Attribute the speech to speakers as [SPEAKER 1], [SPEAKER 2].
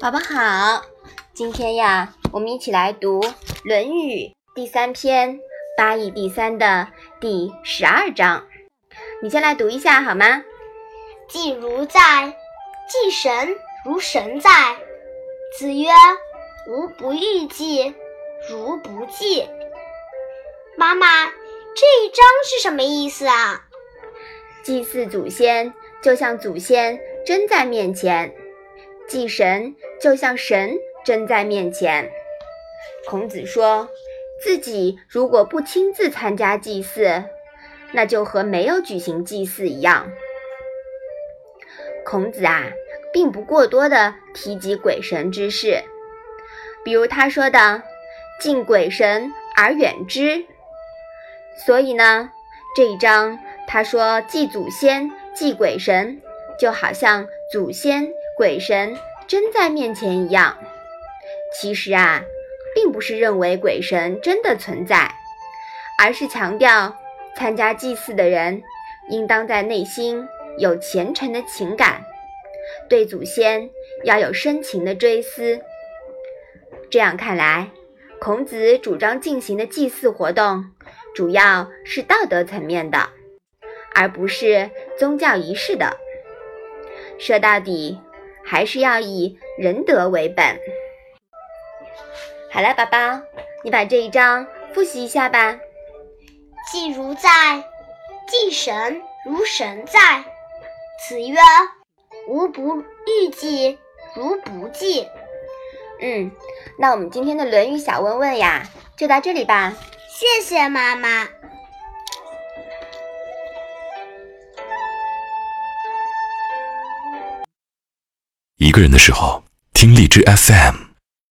[SPEAKER 1] 宝宝好，今天呀，我们一起来读《论语》第三篇“八义第三”的第十二章。你先来读一下好吗？
[SPEAKER 2] 季如在，祭神如神在。子曰：“吾不欲祭，如不祭。”妈妈，这一章是什么意思啊？
[SPEAKER 1] 祭祀祖先，就像祖先真在面前。祭神就像神真在面前。孔子说自己如果不亲自参加祭祀，那就和没有举行祭祀一样。孔子啊，并不过多的提及鬼神之事，比如他说的“敬鬼神而远之”。所以呢，这一章他说祭祖先、祭鬼神，就好像祖先。鬼神真在面前一样，其实啊，并不是认为鬼神真的存在，而是强调参加祭祀的人应当在内心有虔诚的情感，对祖先要有深情的追思。这样看来，孔子主张进行的祭祀活动，主要是道德层面的，而不是宗教仪式的。说到底。还是要以仁德为本。好了，宝宝，你把这一章复习一下吧。
[SPEAKER 2] 祭如在，祭神如神在。子曰：“吾不欲祭，如不祭。”
[SPEAKER 1] 嗯，那我们今天的《论语》小问问呀，就到这里吧。
[SPEAKER 2] 谢谢妈妈。
[SPEAKER 3] 一个人的时候，听荔枝 FM。